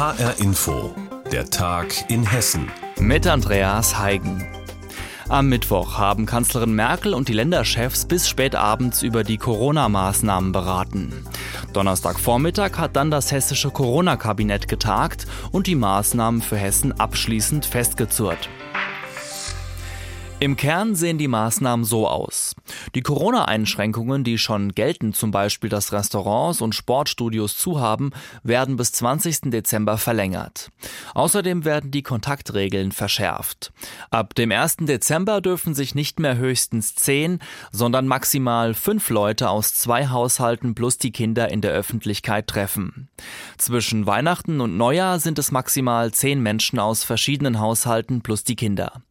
HR Info, der Tag in Hessen. Mit Andreas Heigen. Am Mittwoch haben Kanzlerin Merkel und die Länderchefs bis spät abends über die Corona-Maßnahmen beraten. Donnerstagvormittag hat dann das hessische Corona-Kabinett getagt und die Maßnahmen für Hessen abschließend festgezurrt. Im Kern sehen die Maßnahmen so aus. Die Corona-Einschränkungen, die schon gelten, zum Beispiel dass Restaurants und Sportstudios zu haben, werden bis 20. Dezember verlängert. Außerdem werden die Kontaktregeln verschärft. Ab dem 1. Dezember dürfen sich nicht mehr höchstens zehn, sondern maximal fünf Leute aus zwei Haushalten plus die Kinder in der Öffentlichkeit treffen. Zwischen Weihnachten und Neujahr sind es maximal zehn Menschen aus verschiedenen Haushalten plus die Kinder.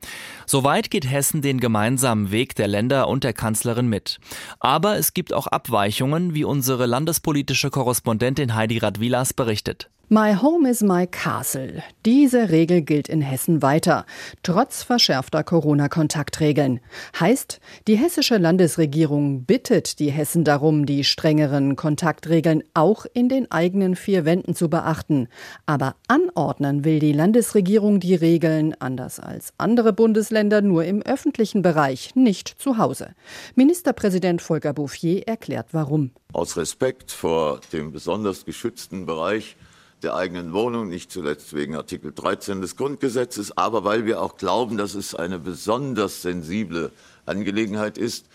Soweit geht den gemeinsamen Weg der Länder und der Kanzlerin mit. Aber es gibt auch Abweichungen, wie unsere landespolitische Korrespondentin Heidi Radwilas berichtet. My home is my castle. Diese Regel gilt in Hessen weiter, trotz verschärfter Corona-Kontaktregeln. Heißt, die hessische Landesregierung bittet die Hessen darum, die strengeren Kontaktregeln auch in den eigenen vier Wänden zu beachten. Aber anordnen will die Landesregierung die Regeln, anders als andere Bundesländer, nur im öffentlichen Bereich, nicht zu Hause. Ministerpräsident Volker Bouffier erklärt warum. Aus Respekt vor dem besonders geschützten Bereich der eigenen Wohnung, nicht zuletzt wegen Artikel 13 des Grundgesetzes, aber weil wir auch glauben, dass es eine besonders sensible Angelegenheit ist,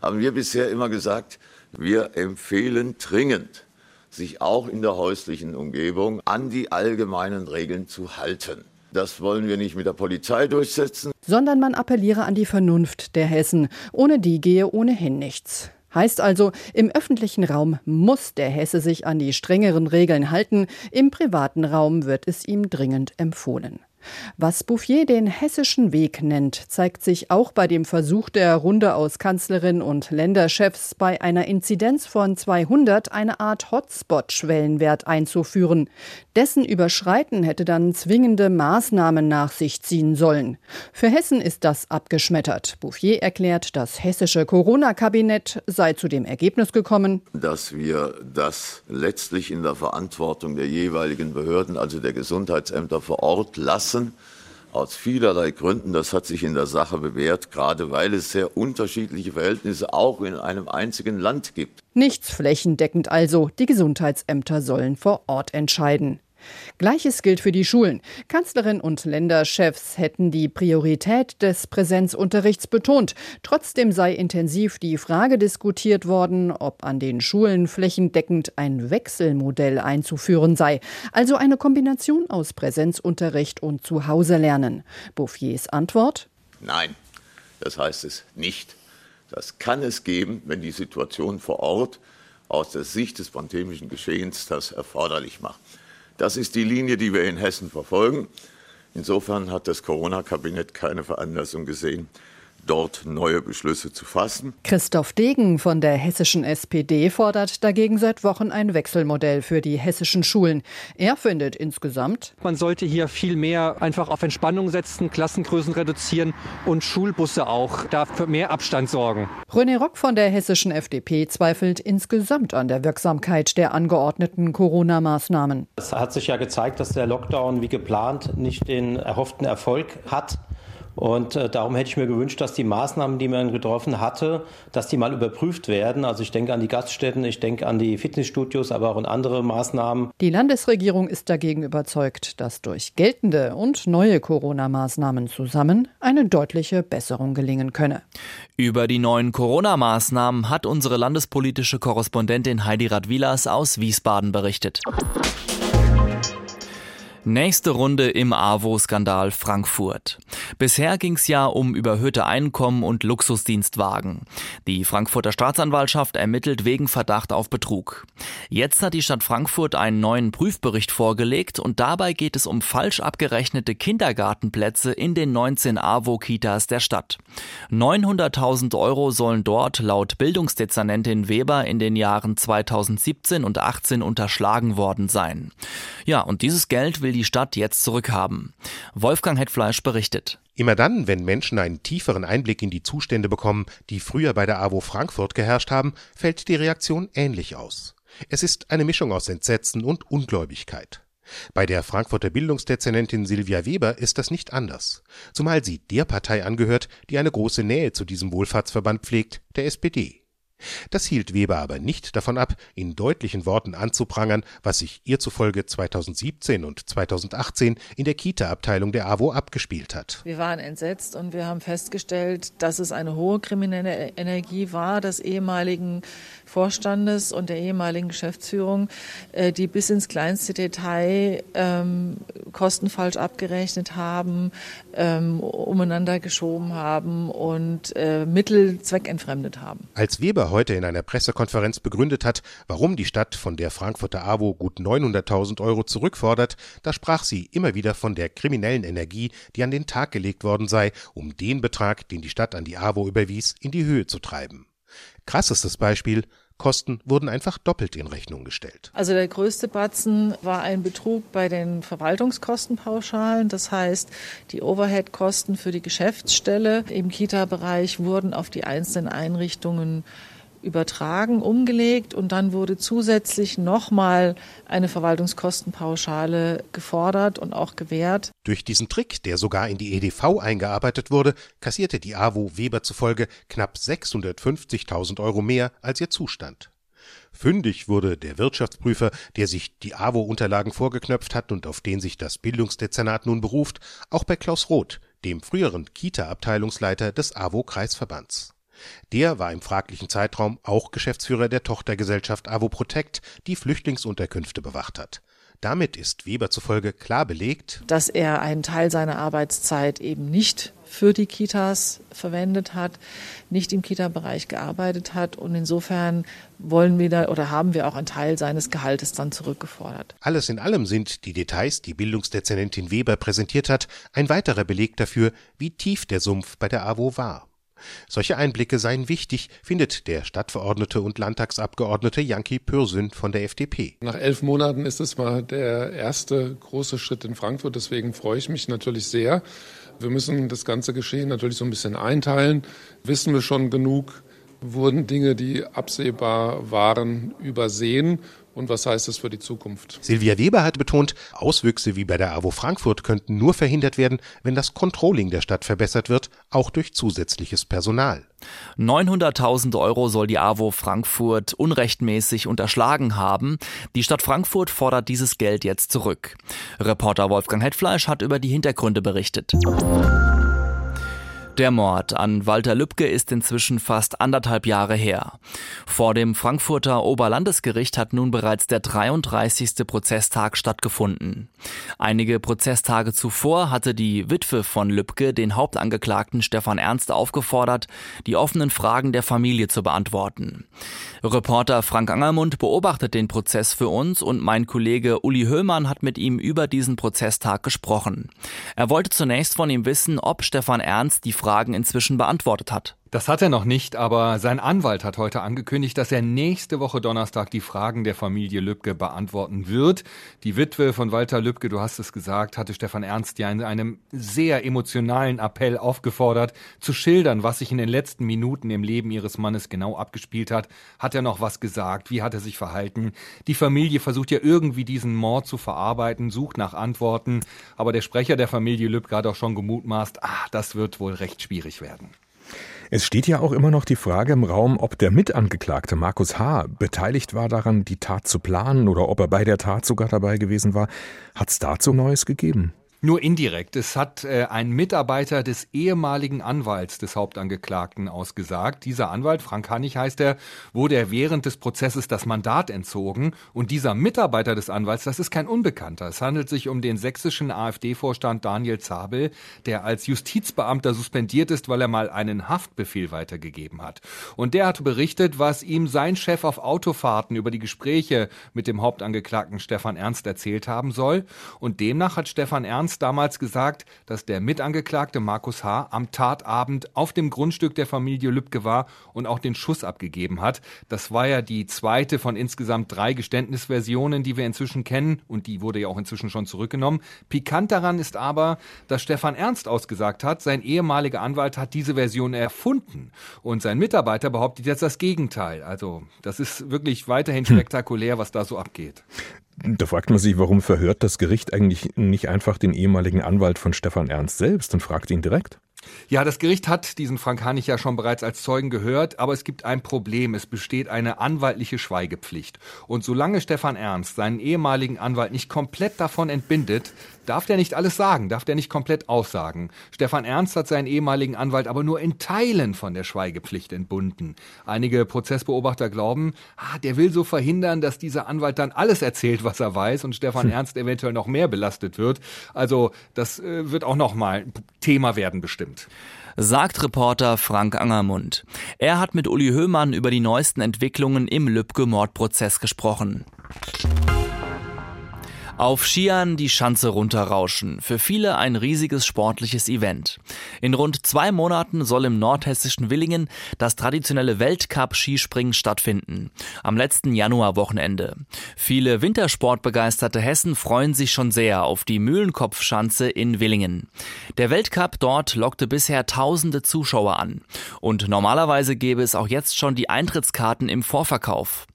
haben wir bisher immer gesagt, wir empfehlen dringend, sich auch in der häuslichen Umgebung an die allgemeinen Regeln zu halten. Das wollen wir nicht mit der Polizei durchsetzen. Sondern man appelliere an die Vernunft der Hessen. Ohne die gehe ohnehin nichts. Heißt also, im öffentlichen Raum muss der Hesse sich an die strengeren Regeln halten, im privaten Raum wird es ihm dringend empfohlen. Was Bouffier den hessischen Weg nennt, zeigt sich auch bei dem Versuch der Runde aus Kanzlerin und Länderchefs bei einer Inzidenz von 200 eine Art Hotspot-Schwellenwert einzuführen. Dessen Überschreiten hätte dann zwingende Maßnahmen nach sich ziehen sollen. Für Hessen ist das abgeschmettert. Bouffier erklärt, das hessische Corona-Kabinett sei zu dem Ergebnis gekommen, dass wir das letztlich in der Verantwortung der jeweiligen Behörden, also der Gesundheitsämter vor Ort lassen lassen. Aus vielerlei Gründen, das hat sich in der Sache bewährt, gerade weil es sehr unterschiedliche Verhältnisse auch in einem einzigen Land gibt. Nichts flächendeckend also, die Gesundheitsämter sollen vor Ort entscheiden. Gleiches gilt für die Schulen. Kanzlerin und Länderchefs hätten die Priorität des Präsenzunterrichts betont. Trotzdem sei intensiv die Frage diskutiert worden, ob an den Schulen flächendeckend ein Wechselmodell einzuführen sei, also eine Kombination aus Präsenzunterricht und Zuhause-Lernen. Bouffiers Antwort? Nein, das heißt es nicht. Das kann es geben, wenn die Situation vor Ort aus der Sicht des pandemischen Geschehens das erforderlich macht. Das ist die Linie, die wir in Hessen verfolgen. Insofern hat das Corona-Kabinett keine Veranlassung gesehen, dort neue Beschlüsse zu fassen. Christoph Degen von der hessischen SPD fordert dagegen seit Wochen ein Wechselmodell für die hessischen Schulen. Er findet insgesamt, man sollte hier viel mehr einfach auf Entspannung setzen, Klassengrößen reduzieren und Schulbusse auch dafür mehr Abstand sorgen. René Rock von der hessischen FDP zweifelt insgesamt an der Wirksamkeit der angeordneten Corona-Maßnahmen. Es hat sich ja gezeigt, dass der Lockdown wie geplant nicht den erhofften Erfolg hat. Und äh, darum hätte ich mir gewünscht, dass die Maßnahmen, die man getroffen hatte, dass die mal überprüft werden. Also ich denke an die Gaststätten, ich denke an die Fitnessstudios, aber auch an andere Maßnahmen. Die Landesregierung ist dagegen überzeugt, dass durch geltende und neue Corona-Maßnahmen zusammen eine deutliche Besserung gelingen könne. Über die neuen Corona-Maßnahmen hat unsere landespolitische Korrespondentin Heidi Radwilas aus Wiesbaden berichtet. Nächste Runde im AWO-Skandal Frankfurt. Bisher ging es ja um überhöhte Einkommen und Luxusdienstwagen. Die Frankfurter Staatsanwaltschaft ermittelt wegen Verdacht auf Betrug. Jetzt hat die Stadt Frankfurt einen neuen Prüfbericht vorgelegt und dabei geht es um falsch abgerechnete Kindergartenplätze in den 19 AWO-Kitas der Stadt. 900.000 Euro sollen dort laut Bildungsdezernentin Weber in den Jahren 2017 und 18 unterschlagen worden sein. Ja, und dieses Geld will die Stadt jetzt zurückhaben. Wolfgang Hetfleisch berichtet. Immer dann, wenn Menschen einen tieferen Einblick in die Zustände bekommen, die früher bei der AWO Frankfurt geherrscht haben, fällt die Reaktion ähnlich aus. Es ist eine Mischung aus Entsetzen und Ungläubigkeit. Bei der Frankfurter Bildungsdezernentin Silvia Weber ist das nicht anders, zumal sie der Partei angehört, die eine große Nähe zu diesem Wohlfahrtsverband pflegt, der SPD. Das hielt Weber aber nicht davon ab, in deutlichen Worten anzuprangern, was sich ihr zufolge 2017 und 2018 in der Kita-Abteilung der AWO abgespielt hat. Wir waren entsetzt und wir haben festgestellt, dass es eine hohe kriminelle Energie war des ehemaligen Vorstandes und der ehemaligen Geschäftsführung, äh, die bis ins kleinste Detail ähm, Kosten falsch abgerechnet haben, ähm, umeinander geschoben haben und äh, Mittel zweckentfremdet haben. Als Weber heute in einer Pressekonferenz begründet hat, warum die Stadt von der Frankfurter AWO gut 900.000 Euro zurückfordert, da sprach sie immer wieder von der kriminellen Energie, die an den Tag gelegt worden sei, um den Betrag, den die Stadt an die AWO überwies, in die Höhe zu treiben. Krassestes Beispiel Kosten wurden einfach doppelt in Rechnung gestellt. Also der größte Batzen war ein Betrug bei den Verwaltungskostenpauschalen. Das heißt, die Overhead-Kosten für die Geschäftsstelle im Kita-Bereich wurden auf die einzelnen Einrichtungen übertragen, umgelegt und dann wurde zusätzlich nochmal eine Verwaltungskostenpauschale gefordert und auch gewährt. Durch diesen Trick, der sogar in die EDV eingearbeitet wurde, kassierte die AWO Weber zufolge knapp 650.000 Euro mehr als ihr Zustand. Fündig wurde der Wirtschaftsprüfer, der sich die AWO-Unterlagen vorgeknöpft hat und auf den sich das Bildungsdezernat nun beruft, auch bei Klaus Roth, dem früheren Kita-Abteilungsleiter des AWO-Kreisverbands. Der war im fraglichen Zeitraum auch Geschäftsführer der Tochtergesellschaft AWO Protect, die Flüchtlingsunterkünfte bewacht hat. Damit ist Weber zufolge klar belegt, dass er einen Teil seiner Arbeitszeit eben nicht für die Kitas verwendet hat, nicht im Kita-Bereich gearbeitet hat und insofern wollen wir da oder haben wir auch einen Teil seines Gehaltes dann zurückgefordert. Alles in allem sind die Details, die Bildungsdezernentin Weber präsentiert hat, ein weiterer Beleg dafür, wie tief der Sumpf bei der AWO war. Solche Einblicke seien wichtig, findet der Stadtverordnete und Landtagsabgeordnete Janki Pürsün von der FDP. Nach elf Monaten ist es mal der erste große Schritt in Frankfurt. Deswegen freue ich mich natürlich sehr. Wir müssen das ganze Geschehen natürlich so ein bisschen einteilen. Wissen wir schon genug? Wurden Dinge, die absehbar waren, übersehen? Und was heißt das für die Zukunft? Silvia Weber hat betont, Auswüchse wie bei der AWO Frankfurt könnten nur verhindert werden, wenn das Controlling der Stadt verbessert wird, auch durch zusätzliches Personal. 900.000 Euro soll die AWO Frankfurt unrechtmäßig unterschlagen haben. Die Stadt Frankfurt fordert dieses Geld jetzt zurück. Reporter Wolfgang Hetfleisch hat über die Hintergründe berichtet. Der Mord an Walter Lübcke ist inzwischen fast anderthalb Jahre her. Vor dem Frankfurter Oberlandesgericht hat nun bereits der 33. Prozesstag stattgefunden. Einige Prozesstage zuvor hatte die Witwe von Lübcke den Hauptangeklagten Stefan Ernst aufgefordert, die offenen Fragen der Familie zu beantworten. Reporter Frank Angermund beobachtet den Prozess für uns und mein Kollege Uli Höhmann hat mit ihm über diesen Prozesstag gesprochen. Er wollte zunächst von ihm wissen, ob Stefan Ernst die Fragen inzwischen beantwortet hat. Das hat er noch nicht, aber sein Anwalt hat heute angekündigt, dass er nächste Woche Donnerstag die Fragen der Familie Lübcke beantworten wird. Die Witwe von Walter Lübcke, du hast es gesagt, hatte Stefan Ernst ja in einem sehr emotionalen Appell aufgefordert, zu schildern, was sich in den letzten Minuten im Leben ihres Mannes genau abgespielt hat. Hat er noch was gesagt? Wie hat er sich verhalten? Die Familie versucht ja irgendwie diesen Mord zu verarbeiten, sucht nach Antworten, aber der Sprecher der Familie Lübcke hat auch schon gemutmaßt, ah, das wird wohl recht schwierig werden. Es steht ja auch immer noch die Frage im Raum, ob der Mitangeklagte Markus H. beteiligt war daran, die Tat zu planen oder ob er bei der Tat sogar dabei gewesen war. Hat es dazu Neues gegeben? Nur indirekt. Es hat äh, ein Mitarbeiter des ehemaligen Anwalts des Hauptangeklagten ausgesagt. Dieser Anwalt, Frank Hannig heißt er, wurde während des Prozesses das Mandat entzogen. Und dieser Mitarbeiter des Anwalts, das ist kein Unbekannter. Es handelt sich um den sächsischen AfD-Vorstand Daniel Zabel, der als Justizbeamter suspendiert ist, weil er mal einen Haftbefehl weitergegeben hat. Und der hat berichtet, was ihm sein Chef auf Autofahrten über die Gespräche mit dem Hauptangeklagten Stefan Ernst erzählt haben soll. Und demnach hat Stefan Ernst Lanz damals gesagt, dass der Mitangeklagte Markus H. am Tatabend auf dem Grundstück der Familie Lübcke war und auch den Schuss abgegeben hat. Das war ja die zweite von insgesamt drei Geständnisversionen, die wir inzwischen kennen und die wurde ja auch inzwischen schon zurückgenommen. Pikant daran ist aber, dass Stefan Ernst ausgesagt hat, sein ehemaliger Anwalt hat diese Version erfunden und sein Mitarbeiter behauptet jetzt das Gegenteil. Also das ist wirklich weiterhin hm. spektakulär, was da so abgeht. Da fragt man sich, warum verhört das Gericht eigentlich nicht einfach den ehemaligen Anwalt von Stefan Ernst selbst und fragt ihn direkt? Ja, das Gericht hat diesen Frank Hanich ja schon bereits als Zeugen gehört, aber es gibt ein Problem. Es besteht eine anwaltliche Schweigepflicht. Und solange Stefan Ernst seinen ehemaligen Anwalt nicht komplett davon entbindet, darf der nicht alles sagen, darf der nicht komplett aussagen. Stefan Ernst hat seinen ehemaligen Anwalt aber nur in Teilen von der Schweigepflicht entbunden. Einige Prozessbeobachter glauben, ah, der will so verhindern, dass dieser Anwalt dann alles erzählt, was er weiß und Stefan hm. Ernst eventuell noch mehr belastet wird. Also das äh, wird auch noch mal Thema werden bestimmt sagt Reporter Frank Angermund. Er hat mit Uli Höhmann über die neuesten Entwicklungen im Lübcke-Mordprozess gesprochen. Auf Skiern die Schanze runterrauschen. Für viele ein riesiges sportliches Event. In rund zwei Monaten soll im nordhessischen Willingen das traditionelle Weltcup-Skispringen stattfinden. Am letzten Januarwochenende. Viele Wintersportbegeisterte Hessen freuen sich schon sehr auf die Mühlenkopfschanze in Willingen. Der Weltcup dort lockte bisher tausende Zuschauer an. Und normalerweise gäbe es auch jetzt schon die Eintrittskarten im Vorverkauf.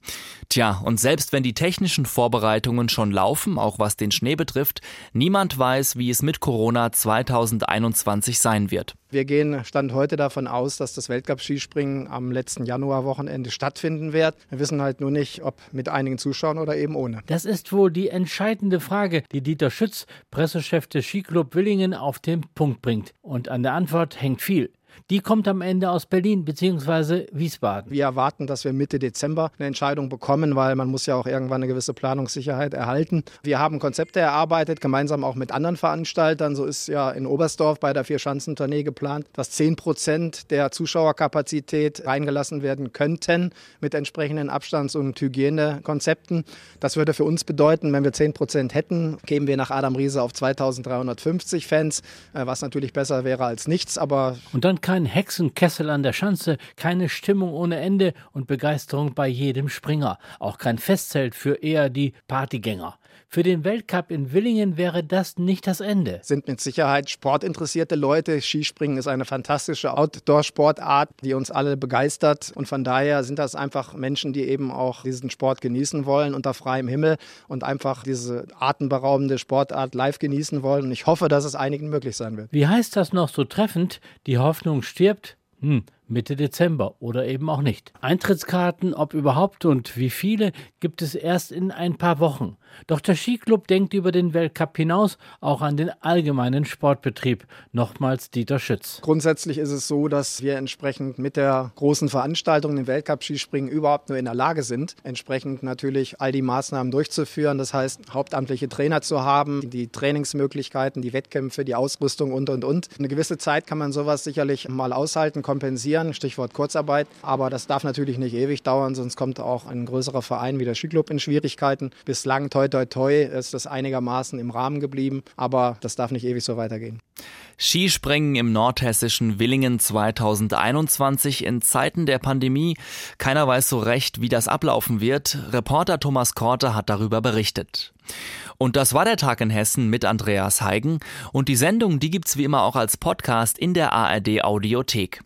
Tja, und selbst wenn die technischen Vorbereitungen schon laufen, auch was den Schnee betrifft, niemand weiß, wie es mit Corona 2021 sein wird. Wir gehen Stand heute davon aus, dass das Weltcup-Skispringen am letzten Januarwochenende stattfinden wird. Wir wissen halt nur nicht, ob mit einigen Zuschauern oder eben ohne. Das ist wohl die entscheidende Frage, die Dieter Schütz, Pressechef des Skiclub Willingen, auf den Punkt bringt. Und an der Antwort hängt viel. Die kommt am Ende aus Berlin bzw. Wiesbaden. Wir erwarten, dass wir Mitte Dezember eine Entscheidung bekommen, weil man muss ja auch irgendwann eine gewisse Planungssicherheit erhalten. Wir haben Konzepte erarbeitet, gemeinsam auch mit anderen Veranstaltern. So ist ja in Oberstdorf bei der Vier-Schanzentournee geplant, dass 10 Prozent der Zuschauerkapazität reingelassen werden könnten mit entsprechenden Abstands- und Hygienekonzepten. Das würde für uns bedeuten, wenn wir 10 Prozent hätten, kämen wir nach Adam Riese auf 2350 Fans, äh, was natürlich besser wäre als nichts. Aber und dann kein Hexenkessel an der Schanze, keine Stimmung ohne Ende und Begeisterung bei jedem Springer, auch kein Festzelt für eher die Partygänger. Für den Weltcup in Willingen wäre das nicht das Ende. Sind mit Sicherheit sportinteressierte Leute. Skispringen ist eine fantastische Outdoor-Sportart, die uns alle begeistert. Und von daher sind das einfach Menschen, die eben auch diesen Sport genießen wollen unter freiem Himmel und einfach diese atemberaubende Sportart live genießen wollen. Und ich hoffe, dass es einigen möglich sein wird. Wie heißt das noch so treffend? Die Hoffnung stirbt? Hm, Mitte Dezember oder eben auch nicht. Eintrittskarten, ob überhaupt und wie viele, gibt es erst in ein paar Wochen. Doch der Skiclub denkt über den Weltcup hinaus auch an den allgemeinen Sportbetrieb. Nochmals Dieter Schütz. Grundsätzlich ist es so, dass wir entsprechend mit der großen Veranstaltung, den Weltcup-Skispringen, überhaupt nur in der Lage sind, entsprechend natürlich all die Maßnahmen durchzuführen. Das heißt, hauptamtliche Trainer zu haben, die Trainingsmöglichkeiten, die Wettkämpfe, die Ausrüstung und, und, und. Eine gewisse Zeit kann man sowas sicherlich mal aushalten, kompensieren reagieren, Stichwort Kurzarbeit. Aber das darf natürlich nicht ewig dauern, sonst kommt auch ein größerer Verein wie der Skiclub in Schwierigkeiten. Bislang, toi, toi, toi, ist das einigermaßen im Rahmen geblieben, aber das darf nicht ewig so weitergehen. Skispringen im nordhessischen Willingen 2021 in Zeiten der Pandemie. Keiner weiß so recht, wie das ablaufen wird. Reporter Thomas Korte hat darüber berichtet. Und das war der Tag in Hessen mit Andreas Heigen. Und die Sendung, die gibt's wie immer auch als Podcast in der ARD Audiothek.